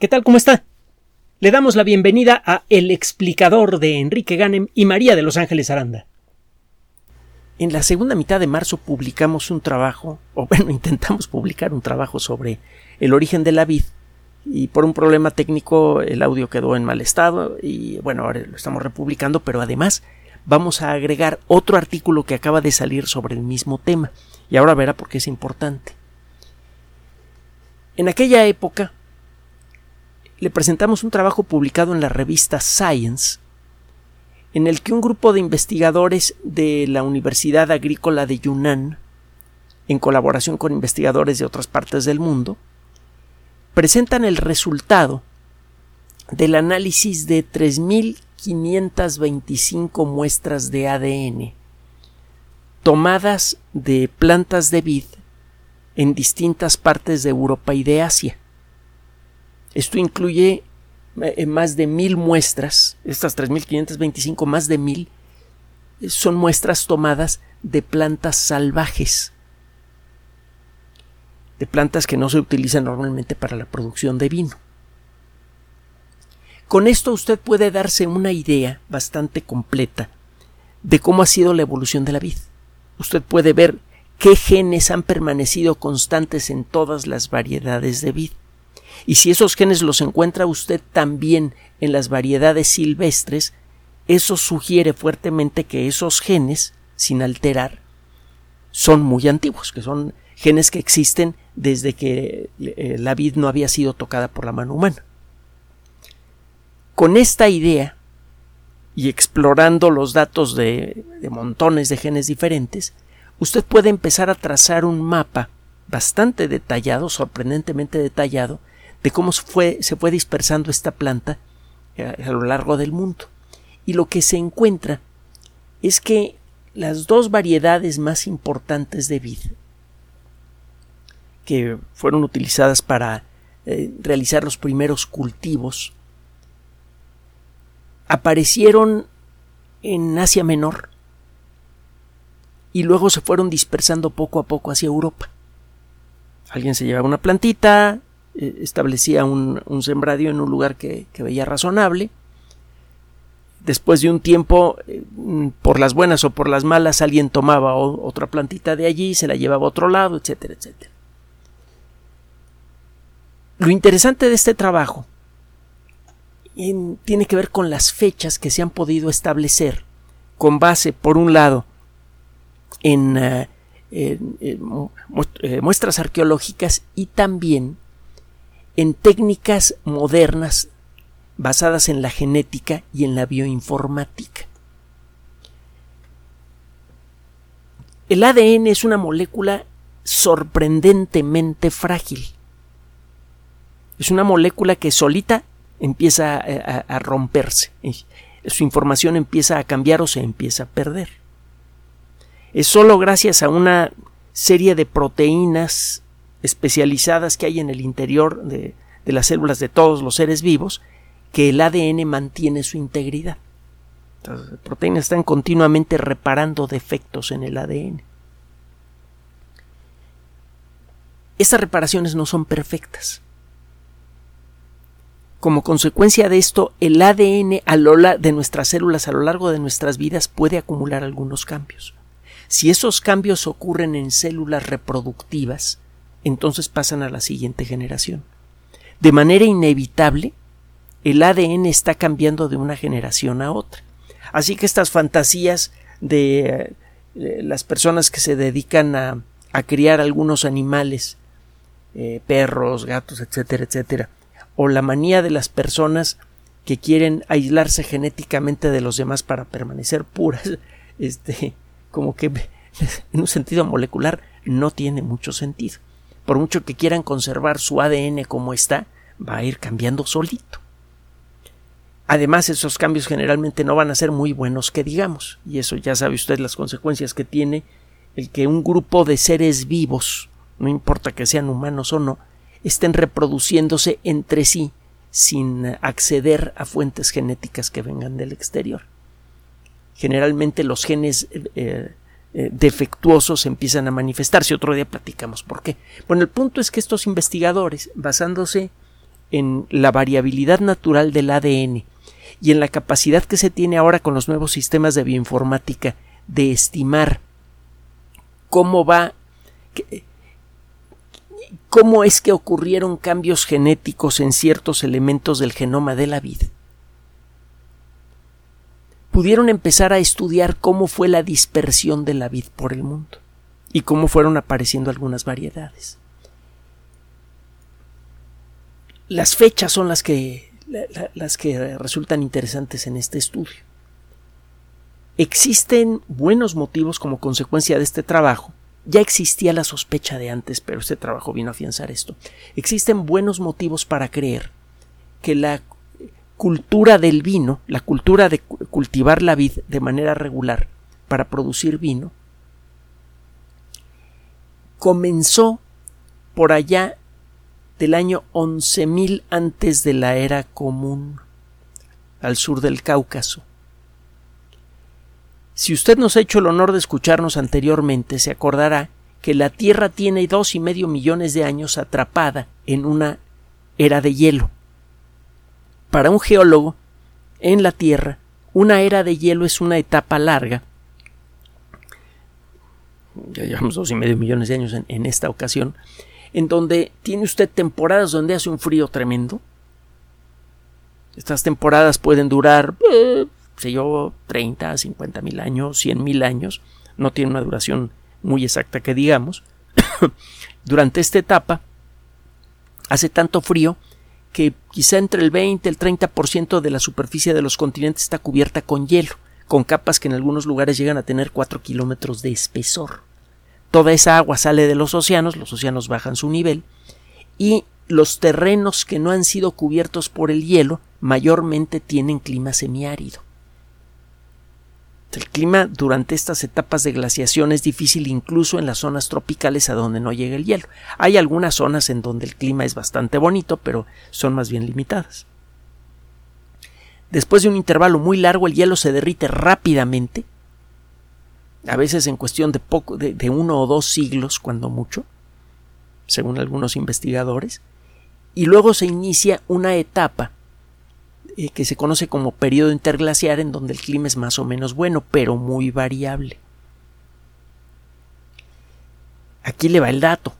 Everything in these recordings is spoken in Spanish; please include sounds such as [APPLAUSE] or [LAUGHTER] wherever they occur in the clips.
¿Qué tal? ¿Cómo está? Le damos la bienvenida a El explicador de Enrique Ganem y María de Los Ángeles Aranda. En la segunda mitad de marzo publicamos un trabajo, o bueno, [LAUGHS] intentamos publicar un trabajo sobre el origen de la vid y por un problema técnico el audio quedó en mal estado y bueno, ahora lo estamos republicando, pero además vamos a agregar otro artículo que acaba de salir sobre el mismo tema y ahora verá por qué es importante. En aquella época le presentamos un trabajo publicado en la revista Science, en el que un grupo de investigadores de la Universidad Agrícola de Yunnan, en colaboración con investigadores de otras partes del mundo, presentan el resultado del análisis de 3.525 muestras de ADN tomadas de plantas de vid en distintas partes de Europa y de Asia. Esto incluye eh, más de mil muestras, estas 3.525 más de mil, eh, son muestras tomadas de plantas salvajes, de plantas que no se utilizan normalmente para la producción de vino. Con esto usted puede darse una idea bastante completa de cómo ha sido la evolución de la vid. Usted puede ver qué genes han permanecido constantes en todas las variedades de vid. Y si esos genes los encuentra usted también en las variedades silvestres, eso sugiere fuertemente que esos genes, sin alterar, son muy antiguos, que son genes que existen desde que eh, la vid no había sido tocada por la mano humana. Con esta idea, y explorando los datos de, de montones de genes diferentes, usted puede empezar a trazar un mapa bastante detallado, sorprendentemente detallado, de cómo fue, se fue dispersando esta planta eh, a lo largo del mundo. Y lo que se encuentra es que las dos variedades más importantes de vid que fueron utilizadas para eh, realizar los primeros cultivos aparecieron en Asia Menor y luego se fueron dispersando poco a poco hacia Europa. Alguien se llevaba una plantita, eh, establecía un, sembradío en un lugar que, veía razonable. Después de un tiempo, eh, por las buenas o por las malas, alguien tomaba otra plantita de allí, se la llevaba a otro lado, etcétera, etcétera. Lo interesante de este trabajo tiene que ver con las fechas que se han podido establecer con base, por un lado, en eh, muestras arqueológicas y también en técnicas modernas basadas en la genética y en la bioinformática. El ADN es una molécula sorprendentemente frágil. Es una molécula que solita empieza a, romperse. Su información empieza a cambiar o se empieza a perder. Es solo gracias a una serie de proteínas especializadas que hay en el interior de, las células de todos los seres vivos que el ADN mantiene su integridad. las proteínas están continuamente reparando defectos en el ADN. Estas reparaciones no son perfectas. Como consecuencia de esto, el ADN de nuestras células a lo largo de nuestras vidas puede acumular algunos cambios. Si esos cambios ocurren en células reproductivas, entonces pasan a la siguiente generación. De manera inevitable, el ADN está cambiando de una generación a otra. Así que estas fantasías de, las personas que se dedican a, criar algunos animales, eh, perros, gatos, etcétera, etcétera, o la manía de las personas que quieren aislarse genéticamente de los demás para permanecer puras, [LAUGHS] este, como que [LAUGHS] en un sentido molecular no tiene mucho sentido por mucho que quieran conservar su ADN como está, va a ir cambiando solito. Además, esos cambios generalmente no van a ser muy buenos que digamos, y eso ya sabe usted las consecuencias que tiene el que un grupo de seres vivos, no importa que sean humanos o no, estén reproduciéndose entre sí sin acceder a fuentes genéticas que vengan del exterior. Generalmente los genes eh, eh, defectuosos empiezan a manifestarse. Otro día platicamos por qué. Bueno, el punto es que estos investigadores, basándose en la variabilidad natural del ADN y en la capacidad que se tiene ahora con los nuevos sistemas de bioinformática de estimar cómo va cómo es que ocurrieron cambios genéticos en ciertos elementos del genoma de la vida. Pudieron empezar a estudiar cómo fue la dispersión de la vid por el mundo y cómo fueron apareciendo algunas variedades. Las fechas son las que, las que resultan interesantes en este estudio. Existen buenos motivos como consecuencia de este trabajo. Ya existía la sospecha de antes, pero este trabajo vino a afianzar esto. Existen buenos motivos para creer que la cultura del vino, la cultura de cultivar la vid de manera regular para producir vino, comenzó por allá del año 11.000 antes de la era común, al sur del Cáucaso. Si usted nos ha hecho el honor de escucharnos anteriormente, se acordará que la Tierra tiene dos y medio millones de años atrapada en una era de hielo. Para un geólogo, en la Tierra, una era de hielo es una etapa larga. Ya llevamos dos y medio millones de años en, esta ocasión, en donde tiene usted temporadas donde hace un frío tremendo. Estas temporadas pueden durar eh, sé yo, 30, 50 mil años, 100 mil años, no tiene una duración muy exacta que digamos. [COUGHS] Durante esta etapa hace tanto frío que quizá entre el 20 y el 30% de la superficie de los continentes está cubierta con hielo, con capas que en algunos lugares llegan a tener 4 kilómetros de espesor. Toda esa agua sale de los océanos, los océanos bajan su nivel y los terrenos que no han sido cubiertos por el hielo mayormente tienen clima semiárido. El clima durante estas etapas de glaciación es difícil incluso en las zonas tropicales a donde no llega el hielo. Hay algunas zonas en donde el clima es bastante bonito, pero son más bien limitadas. Después de un intervalo muy largo, el hielo se derrite rápidamente, a veces en cuestión de, poco, de, de uno o dos siglos, cuando mucho, según algunos investigadores, y luego se inicia una etapa eh, que se conoce como periodo interglaciar en donde el clima es más o menos bueno, pero muy variable. Aquí le va el dato.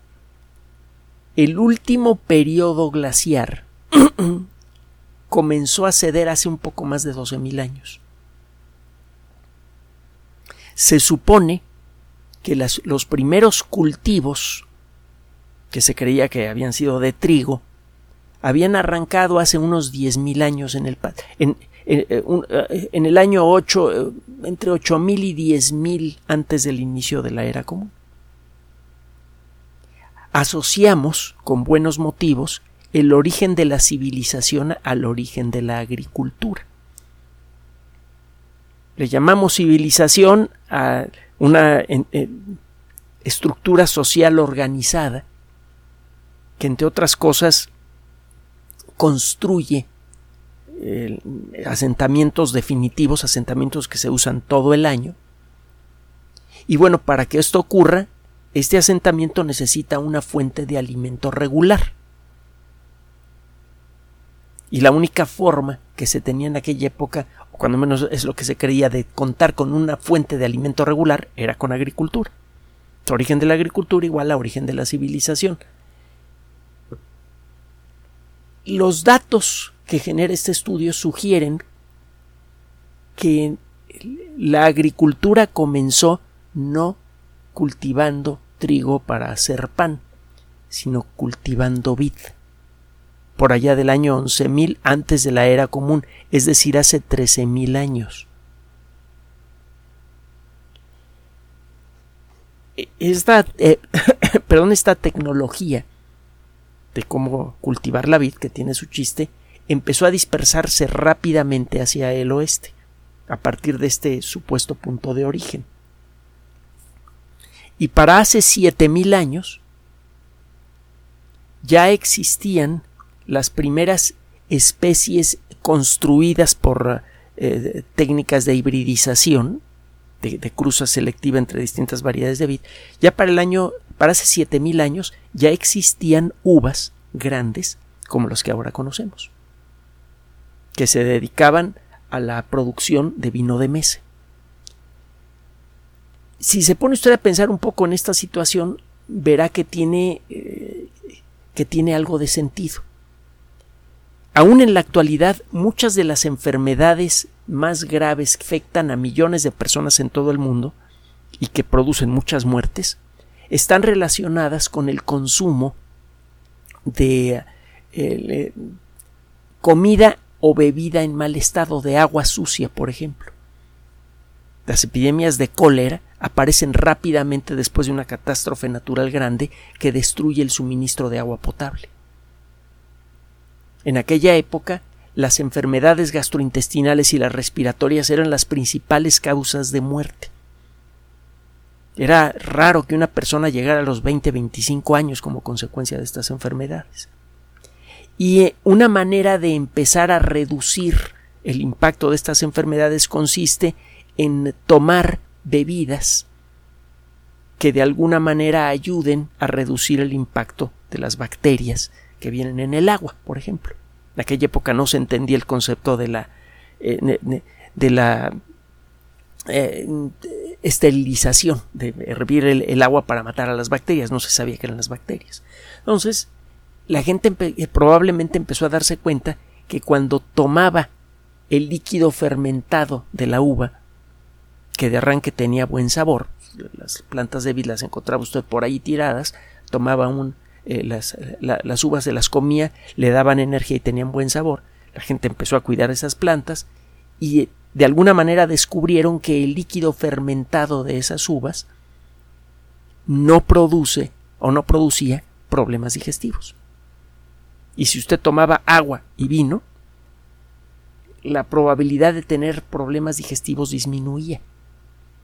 El último periodo glaciar [CLEARS THROAT] comenzó a ceder hace un poco más de 12.000 años. Se supone que los primeros cultivos que se creía que habían sido de trigo habían arrancado hace unos 10.000 años en el, en, eh, eh, en el año 8, eh, entre 8.000 y 10.000 antes del inicio de la era común. Asociamos, con buenos motivos, el origen de la civilización al origen de la agricultura. Le llamamos civilización a una estructura social organizada que, entre otras cosas, construye asentamientos definitivos, asentamientos que se usan todo el año. Y bueno, para que esto ocurra, este asentamiento necesita una fuente de alimento regular. Y la única forma que se tenía en aquella época, o cuando menos es lo que se creía, de contar con una fuente de alimento regular, era con agricultura. Origen de la agricultura igual a origen de la civilización los datos que genera este estudio sugieren que la agricultura comenzó no cultivando trigo para hacer pan, sino cultivando vid. Por allá del año 11.000 antes de la era común, es decir, hace 13.000 años. E, esta, eh, [COUGHS] perdón, esta tecnología de cómo cultivar la vid, que tiene su chiste, empezó a dispersarse rápidamente hacia el oeste, a partir de este supuesto punto de origen. Y para hace siete mil años ya existían las primeras especies construidas por eh, técnicas de hibridización, de, de, cruza selectiva entre distintas variedades de vid, ya para el año para hace 7000 años ya existían uvas grandes como los que ahora conocemos, que se dedicaban a la producción de vino de mesa. Si se pone usted a pensar un poco en esta situación, verá que tiene, eh, que tiene algo de sentido. Aún en la actualidad, muchas de las enfermedades más graves que afectan a millones de personas en todo el mundo y que producen muchas muertes están relacionadas con el consumo de eh, comida o bebida en mal estado, de agua sucia, por ejemplo. Las epidemias de cólera aparecen rápidamente después de una catástrofe natural grande que destruye el suministro de agua potable. En aquella época, las enfermedades gastrointestinales y las respiratorias eran las principales causas de muerte. Era raro que una persona llegara a los 20-25 años como consecuencia de estas enfermedades. Y eh, una manera de empezar a reducir el impacto de estas enfermedades consiste en tomar bebidas que de alguna manera ayuden a reducir el impacto de las bacterias que vienen en el agua, por ejemplo. En aquella época no se entendía el concepto de la eh, de la eh, esterilización, de hervir el, agua para matar a las bacterias, no se sabía que eran las bacterias. Entonces, la gente eh, probablemente empezó a darse cuenta que cuando tomaba el líquido fermentado de la uva, que de arranque tenía buen sabor, las plantas débiles las encontraba usted por ahí tiradas, tomaba un, eh, las, las uvas se las comía, le daban energía y tenían buen sabor. La gente empezó a cuidar esas plantas y de alguna manera descubrieron que el líquido fermentado de esas uvas no produce o no producía problemas digestivos. Y si usted tomaba agua y vino, la probabilidad de tener problemas digestivos disminuía.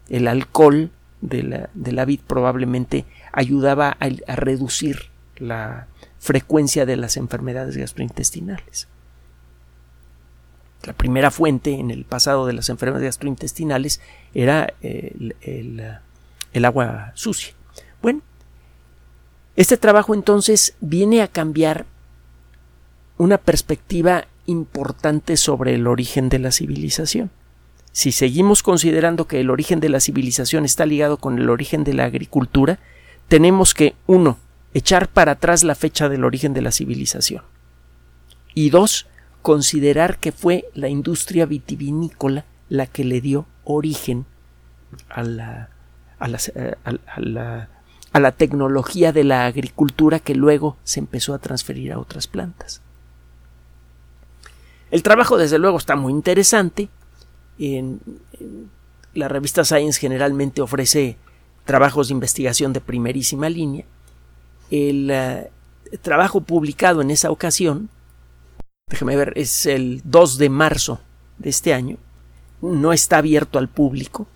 El alcohol de la, de la vid probablemente ayudaba a, a reducir la frecuencia de las enfermedades gastrointestinales. La primera fuente en el pasado de las enfermedades gastrointestinales era el, el, agua sucia. Bueno, este trabajo entonces viene a cambiar una perspectiva importante sobre el origen de la civilización. Si seguimos considerando que el origen de la civilización está ligado con el origen de la agricultura, tenemos que, uno, echar para atrás la fecha del origen de la civilización. Y dos, considerar que fue la industria vitivinícola la que le dio origen a la, a, eh, la, a la tecnología de la agricultura que luego se empezó a transferir a otras plantas. El trabajo, desde luego, está muy interesante. En, la revista Science generalmente ofrece trabajos de investigación de primerísima línea. El eh, trabajo publicado en esa ocasión déjeme ver, es el 2 de marzo de este año. No está abierto al público.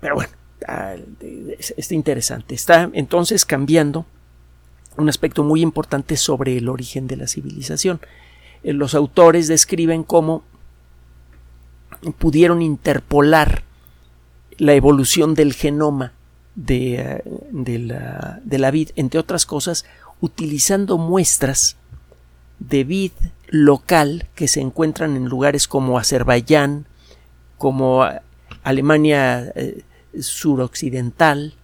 Pero bueno, ah, está interesante. Está entonces cambiando un aspecto muy importante sobre el origen de la civilización. Eh, los autores describen cómo pudieron interpolar la evolución del genoma de, eh, la, de la vid, entre otras cosas, utilizando muestras de vid local que se encuentran en lugares como Azerbaiyán, como Alemania eh, suroccidental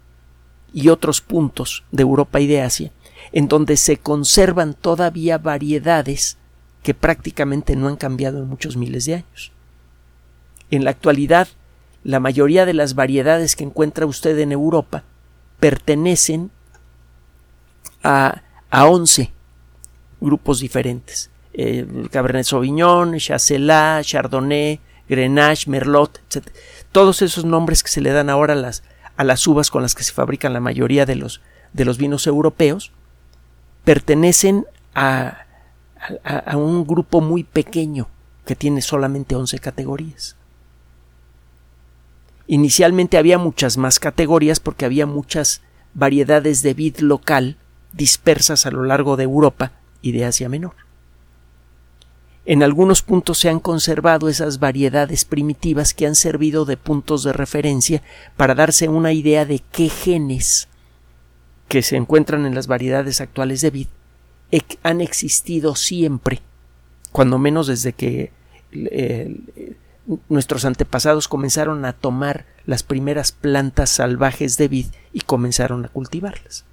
y otros puntos de Europa y de Asia, en donde se conservan todavía variedades que prácticamente no han cambiado en muchos miles de años. En la actualidad, la mayoría de las variedades que encuentra usted en Europa pertenecen a, a once grupos diferentes. Eh, Cabernet Sauvignon, Chasselas, Chardonnay, Grenache, Merlot, etc. Todos esos nombres que se le dan ahora a las, a las uvas con las que se fabrican la mayoría de los, de los vinos europeos pertenecen a, a, un grupo muy pequeño que tiene solamente 11 categorías. Inicialmente había muchas más categorías porque había muchas variedades de vid local dispersas a lo largo de Europa y de Asia Menor. En algunos puntos se han conservado esas variedades primitivas que han servido de puntos de referencia para darse una idea de qué genes que se encuentran en las variedades actuales de vid han existido siempre, cuando menos desde que nuestros antepasados comenzaron a tomar las primeras plantas salvajes de vid y comenzaron a cultivarlas.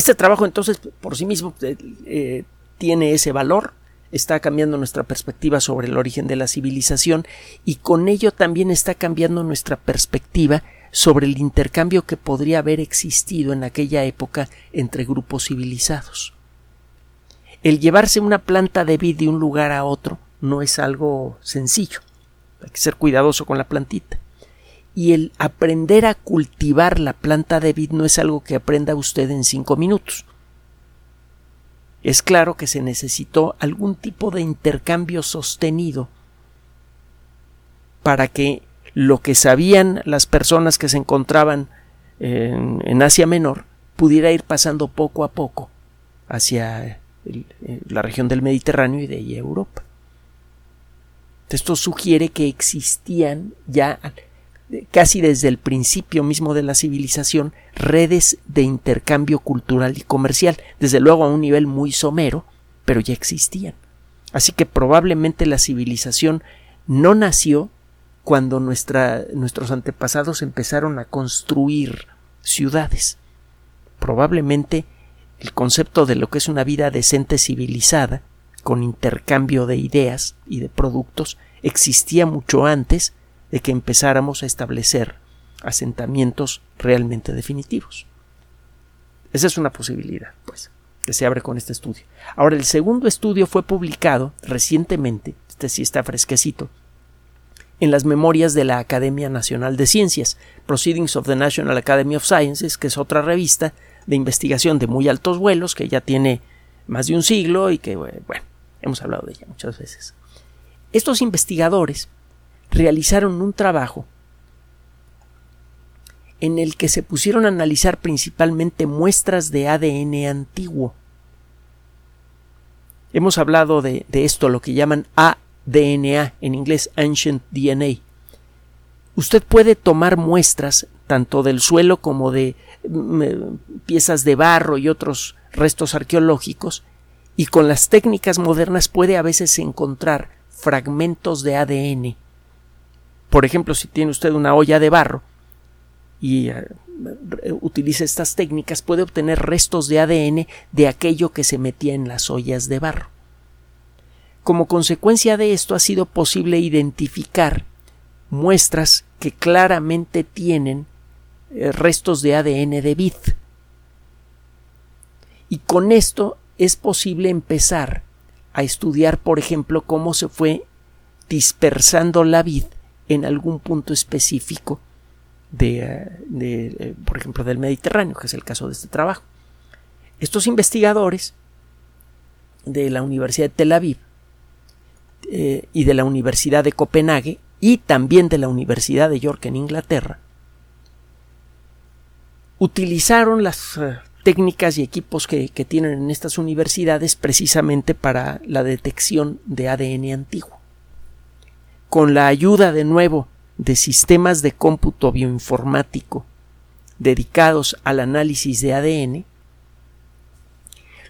Este trabajo entonces por sí mismo eh, eh, tiene ese valor, está cambiando nuestra perspectiva sobre el origen de la civilización y con ello también está cambiando nuestra perspectiva sobre el intercambio que podría haber existido en aquella época entre grupos civilizados. El llevarse una planta de vid de un lugar a otro no es algo sencillo. Hay que ser cuidadoso con la plantita. Y el aprender a cultivar la planta de vid no es algo que aprenda usted en cinco minutos. Es claro que se necesitó algún tipo de intercambio sostenido para que lo que sabían las personas que se encontraban en, Asia Menor pudiera ir pasando poco a poco hacia la región del Mediterráneo y de ahí a Europa. Esto sugiere que existían ya casi desde el principio mismo de la civilización redes de intercambio cultural y comercial, desde luego a un nivel muy somero, pero ya existían. Así que probablemente la civilización no nació cuando nuestros antepasados empezaron a construir ciudades. Probablemente el concepto de lo que es una vida decente civilizada con intercambio de ideas y de productos existía mucho antes de que empezáramos a establecer asentamientos realmente definitivos. Esa es una posibilidad, pues, que se abre con este estudio. Ahora, el segundo estudio fue publicado recientemente, este sí está fresquecito, en las memorias de la Academia Nacional de Ciencias, Proceedings of the National Academy of Sciences, que es otra revista de investigación de muy altos vuelos, que ya tiene más de un siglo y que, bueno, Hemos hablado de ella muchas veces. Estos investigadores realizaron un trabajo en el que se pusieron a analizar principalmente muestras de ADN antiguo. Hemos hablado de, esto, lo que llaman ADNA, en inglés Ancient DNA. Usted puede tomar muestras tanto del suelo como de mm, eh, piezas de barro y otros restos arqueológicos y con las técnicas modernas puede a veces encontrar fragmentos de ADN. Por ejemplo, si tiene usted una olla de barro y eh, utiliza estas técnicas, puede obtener restos de ADN de aquello que se metía en las ollas de barro. Como consecuencia de esto ha sido posible identificar muestras que claramente tienen eh, restos de ADN de vid. Y con esto es posible empezar a estudiar, por ejemplo, cómo se fue dispersando la vid en algún punto específico de, eh, eh, por ejemplo, del Mediterráneo, que es el caso de este trabajo. Estos investigadores de la Universidad de Tel Aviv eh, y de la Universidad de Copenhague y también de la Universidad de York en Inglaterra utilizaron las técnicas y equipos que, tienen en estas universidades precisamente para la detección de ADN antiguo. Con la ayuda de nuevo de sistemas de cómputo bioinformático dedicados al análisis de ADN,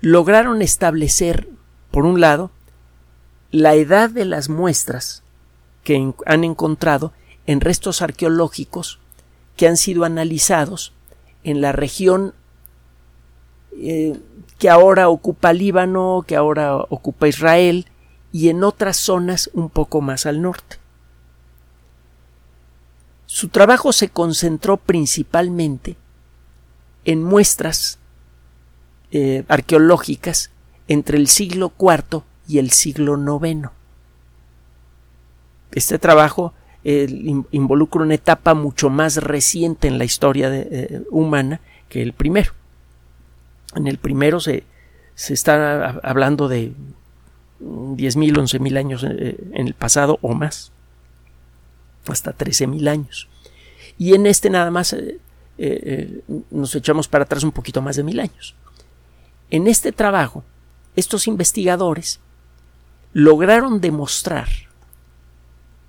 lograron establecer, por un lado, la edad de las muestras que han encontrado en restos arqueológicos que han sido analizados en la región eh, que ahora ocupa Líbano, que ahora ocupa Israel y en otras zonas un poco más al norte. Su trabajo se concentró principalmente en muestras eh, arqueológicas entre el siglo IV y el siglo IX. Este trabajo involucra una etapa mucho más reciente en la historia eh, humana que el primero. En el primero se, se está hablando de 10.000, 11.000 años eh, en el pasado o más, hasta 13.000 años. Y en este nada más eh, eh, nos echamos para atrás un poquito más de mil años. En este trabajo, estos investigadores lograron demostrar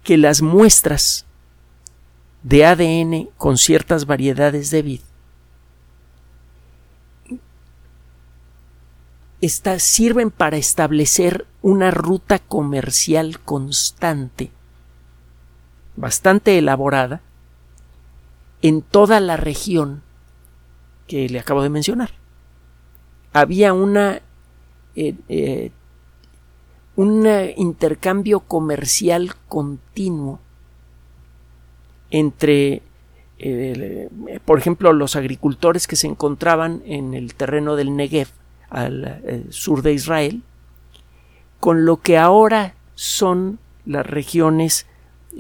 que las muestras de ADN con ciertas variedades de vid sirven para establecer una ruta comercial constante, bastante elaborada, en toda la región que le acabo de mencionar. Había una eh, eh, un intercambio comercial continuo entre, eh, por ejemplo, los agricultores que se encontraban en el terreno del Negev al sur de Israel, con lo que ahora son las regiones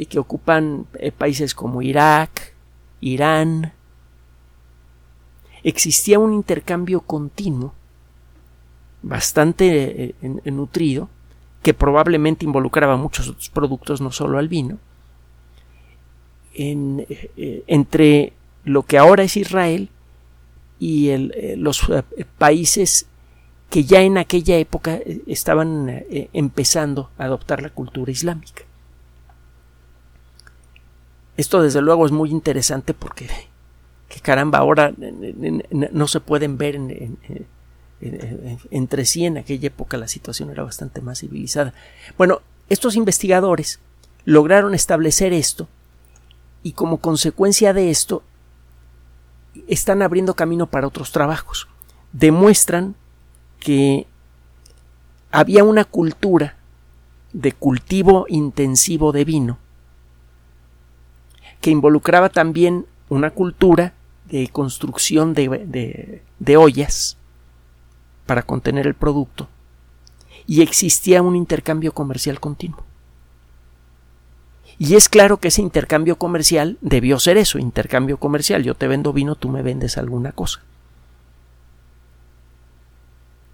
que ocupan países como Irak, Irán. Existía un intercambio continuo bastante nutrido que probablemente involucraba muchos productos, no solo al vino, eh, entre lo que ahora es Israel y eh, los eh, países que ya en aquella época estaban empezando a adoptar la cultura islámica. Esto desde luego es muy interesante porque, que caramba, ahora no se pueden ver en, entre sí en aquella época la situación era bastante más civilizada. Bueno, estos investigadores lograron establecer esto y como consecuencia de esto están abriendo camino para otros trabajos. Demuestran que había una cultura de cultivo intensivo de vino que involucraba también una cultura de construcción de, de ollas para contener el producto y existía un intercambio comercial continuo. Y es claro que ese intercambio comercial debió ser eso, intercambio comercial. Yo te vendo vino, tú me vendes alguna cosa.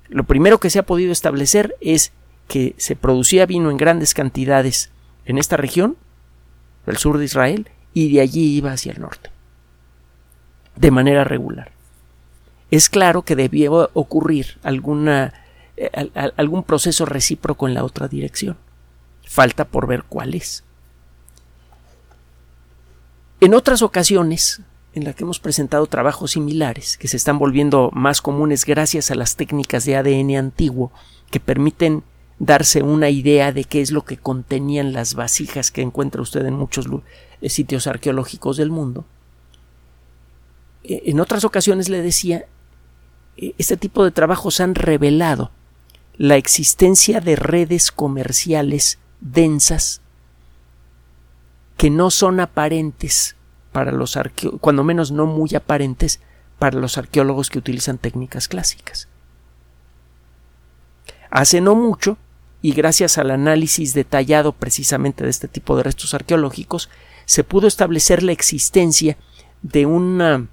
Lo primero que se ha podido establecer es que se producía vino en grandes cantidades en esta región, el sur de Israel, y de allí iba hacia el norte, de manera regular es claro que debió ocurrir alguna, eh, algún proceso recíproco en la otra dirección. Falta por ver cuál es. En otras ocasiones, en las que hemos presentado trabajos similares, que se están volviendo más comunes gracias a las técnicas de ADN antiguo, que permiten darse una idea de qué es lo que contenían las vasijas que encuentra usted en muchos eh, sitios arqueológicos del mundo. Eh, en otras ocasiones le decía, este tipo de trabajos han revelado la existencia de redes comerciales densas que no son aparentes para los arqueólogos, cuando menos no muy aparentes para los arqueólogos que utilizan técnicas clásicas. Hace no mucho, y gracias al análisis detallado precisamente de este tipo de restos arqueológicos, se pudo establecer la existencia de una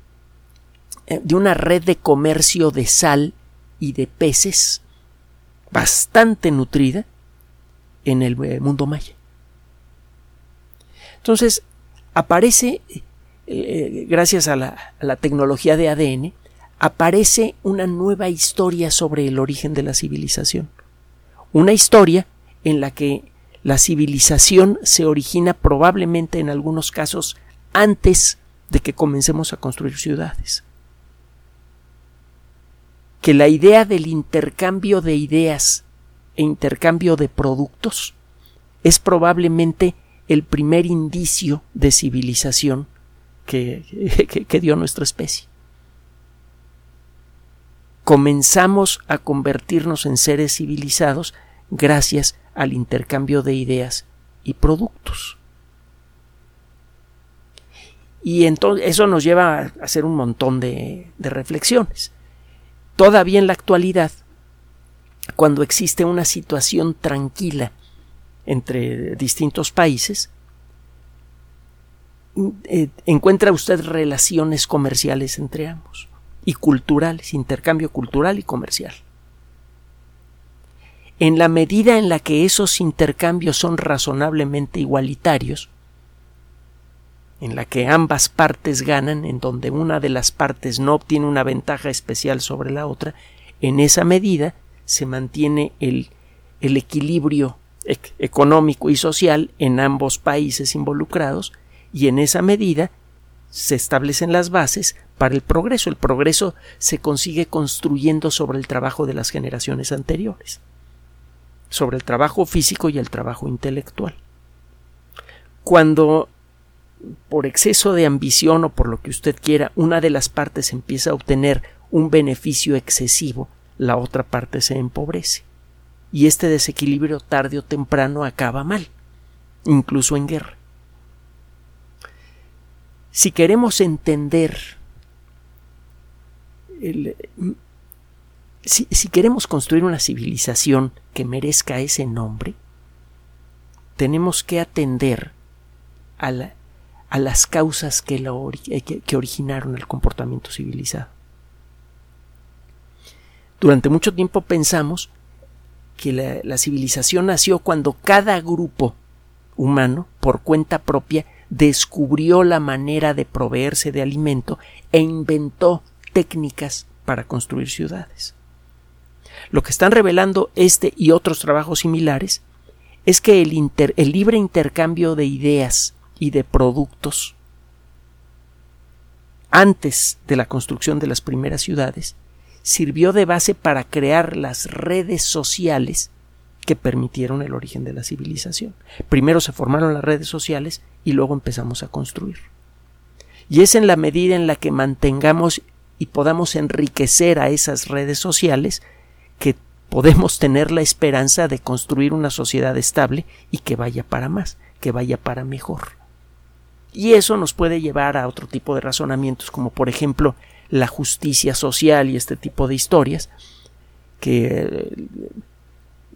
eh, de una red de comercio de sal y de peces bastante nutrida en el eh, mundo maya. Entonces, aparece, eh, gracias a la, a la tecnología de ADN, aparece una nueva historia sobre el origen de la civilización. Una historia en la que la civilización se origina probablemente en algunos casos antes de que comencemos a construir ciudades que la idea del intercambio de ideas e intercambio de productos es probablemente el primer indicio de civilización [LAUGHS] que, dio nuestra especie. Comenzamos a convertirnos en seres civilizados gracias al intercambio de ideas y productos. Y entonces eso nos lleva a hacer un montón de reflexiones todavía en la actualidad, cuando existe una situación tranquila entre distintos países, eh, encuentra usted relaciones comerciales entre ambos y culturales, intercambio cultural y comercial. En la medida en la que esos intercambios son razonablemente igualitarios, en la que ambas partes ganan, en donde una de las partes no obtiene una ventaja especial sobre la otra, en esa medida se mantiene el, el equilibrio económico y social en ambos países involucrados y en esa medida se establecen las bases para el progreso. El progreso se consigue construyendo sobre el trabajo de las generaciones anteriores, sobre el trabajo físico y el trabajo intelectual. Cuando por exceso de ambición o por lo que usted quiera, una de las partes empieza a obtener un beneficio excesivo, la otra parte se empobrece. Y este desequilibrio tarde o temprano acaba mal, incluso en guerra. Si queremos entender si, si queremos construir una civilización que merezca ese nombre, tenemos que atender a, a las causas que, eh, que, originaron el comportamiento civilizado. Durante mucho tiempo pensamos que la, civilización nació cuando cada grupo humano, por cuenta propia, descubrió la manera de proveerse de alimento e inventó técnicas para construir ciudades. Lo que están revelando este y otros trabajos similares es que el, el libre intercambio de ideas y de productos antes de la construcción de las primeras ciudades sirvió de base para crear las redes sociales que permitieron el origen de la civilización. Primero se formaron las redes sociales y luego empezamos a construir. Y es en la medida en la que mantengamos y podamos enriquecer a esas redes sociales que podemos tener la esperanza de construir una sociedad estable y que vaya para más, que vaya para mejor. Y eso nos puede llevar a otro tipo de razonamientos, como por ejemplo la justicia social y este tipo de historias, que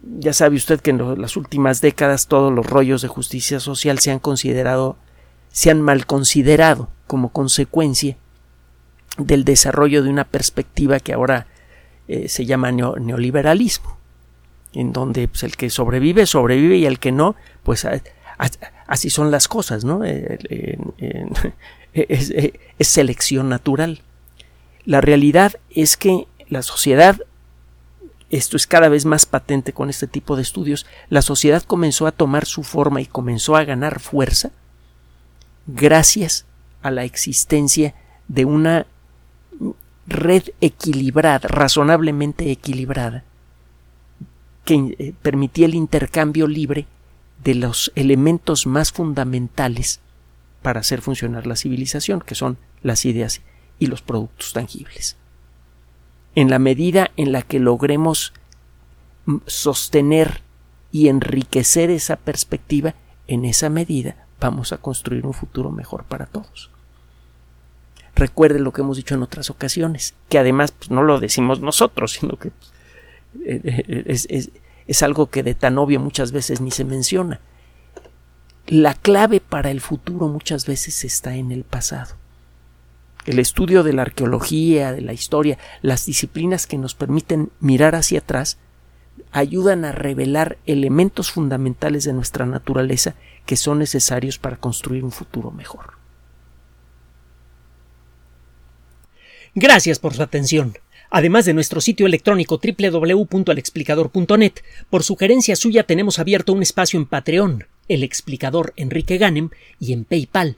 ya sabe usted que en las últimas décadas todos los rollos de justicia social se han considerado, se han mal considerado como consecuencia del desarrollo de una perspectiva que ahora eh, se llama neoliberalismo, en donde pues, el que sobrevive, sobrevive y el que no, pues así son las cosas, ¿no? [LAUGHS] es, selección natural. La realidad es que la sociedad, esto es cada vez más patente con este tipo de estudios, la sociedad comenzó a tomar su forma y comenzó a ganar fuerza gracias a la existencia de una red equilibrada, razonablemente equilibrada, que eh, permitía el intercambio libre de los elementos más fundamentales para hacer funcionar la civilización, que son las ideas y los productos tangibles. En la medida en la que logremos sostener y enriquecer esa perspectiva, en esa medida vamos a construir un futuro mejor para todos. Recuerde lo que hemos dicho en otras ocasiones, que además pues, no lo decimos nosotros, sino que eh, eh, es, es algo que de tan obvio muchas veces ni se menciona. La clave para el futuro muchas veces está en el pasado. El estudio de la arqueología, de la historia, las disciplinas que nos permiten mirar hacia atrás, ayudan a revelar elementos fundamentales de nuestra naturaleza que son necesarios para construir un futuro mejor. Gracias por su atención además de nuestro sitio electrónico www.alexplicador.net. Por sugerencia suya tenemos abierto un espacio en Patreon, el explicador Enrique Ganem, y en PayPal,